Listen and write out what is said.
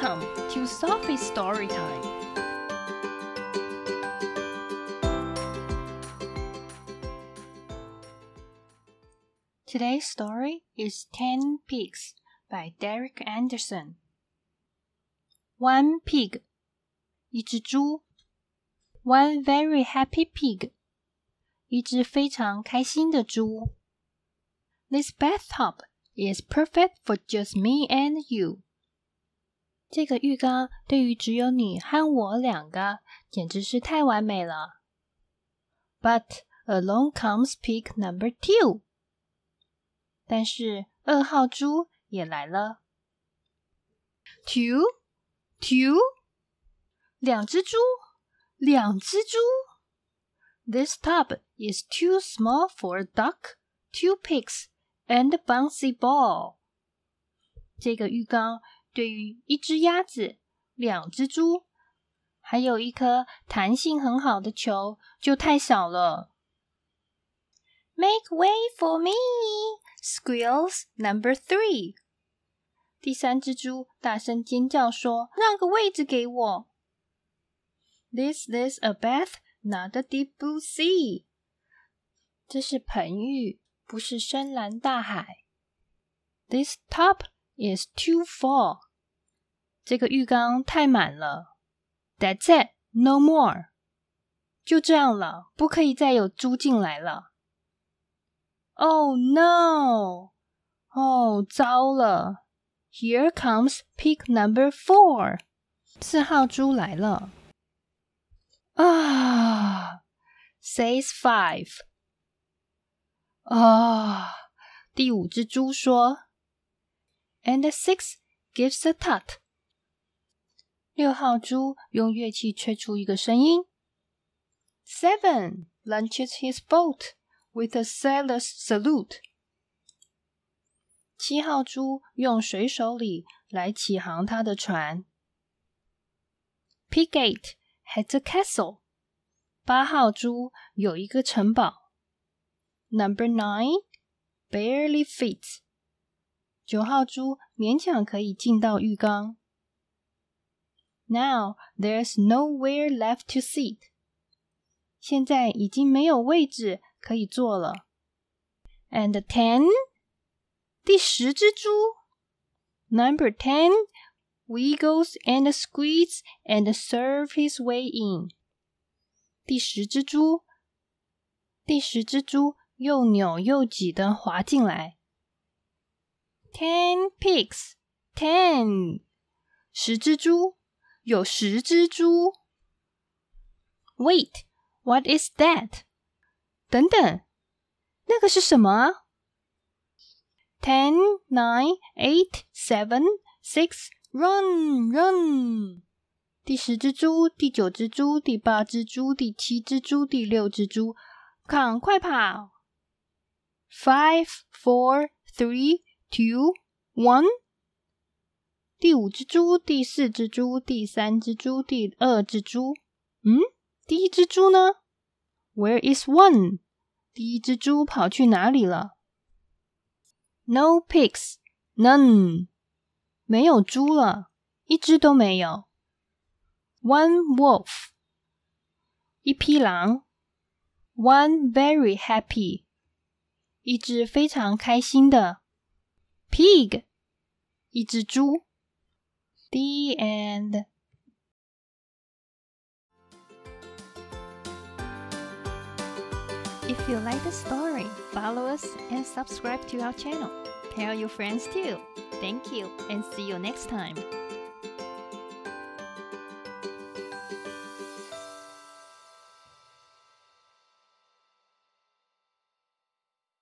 Welcome to Sophie's Story Time. Today's story is Ten Pigs by Derek Anderson. One pig, 一只猪. One very happy pig, 一只非常开心的猪. This bathtub is perfect for just me and you. 这个浴缸对于只有你和我两个，简直是太完美了。But along comes pig number two. 但是二号猪也来了。Two, two，两只猪，两只猪。This tub is too small for a duck, two pigs, and a bouncy ball. 这个浴缸对于一只鸭子、两只猪，还有一颗弹性很好的球就太小了。Make way for me! Squeals number three。第三只猪大声尖叫说：“让个位置给我。” This is a bath, not a deep blue sea。这是盆浴，不是深蓝大海。This top is too full。这个浴缸太满了。That's it, no more。就这样了，不可以再有猪进来了。Oh no! 哦，糟了！Here comes pig number four. 四号猪来了。啊，says five. 啊，第五只猪说。And six gives a tut. 六号猪用乐器吹出一个声音。Seven launches his boat. With a sailor's salute，七号猪用水手礼来启航他的船。Pig eight has a castle，八号猪有一个城堡。Number nine barely fits， 九号猪勉强可以进到浴缸。Now there's nowhere left to sit，现在已经没有位置。可以坐了。And ten，第十只猪，Number ten wiggles and squeezes and serve his way in。第十只猪，第十只猪又扭又挤的滑进来。Ten pigs, ten，十只猪，有十只猪。Wait, what is that? 等等，那个是什么？Ten, nine, eight, seven, six, run, run！第十只猪，第九只猪，第八只猪，第七只猪，第六只猪，赶快跑！Five, four, three, two, one！第五只猪，第四只猪，第三只猪，第二只猪，嗯，第一只猪呢？Where is one？第一只猪跑去哪里了？No pigs, none，没有猪了，一只都没有。One wolf，一匹狼。One very happy，一只非常开心的。Pig，一只猪。The end。If you like the story, follow us and subscribe to our channel. Tell your friends too. Thank you and see you next time.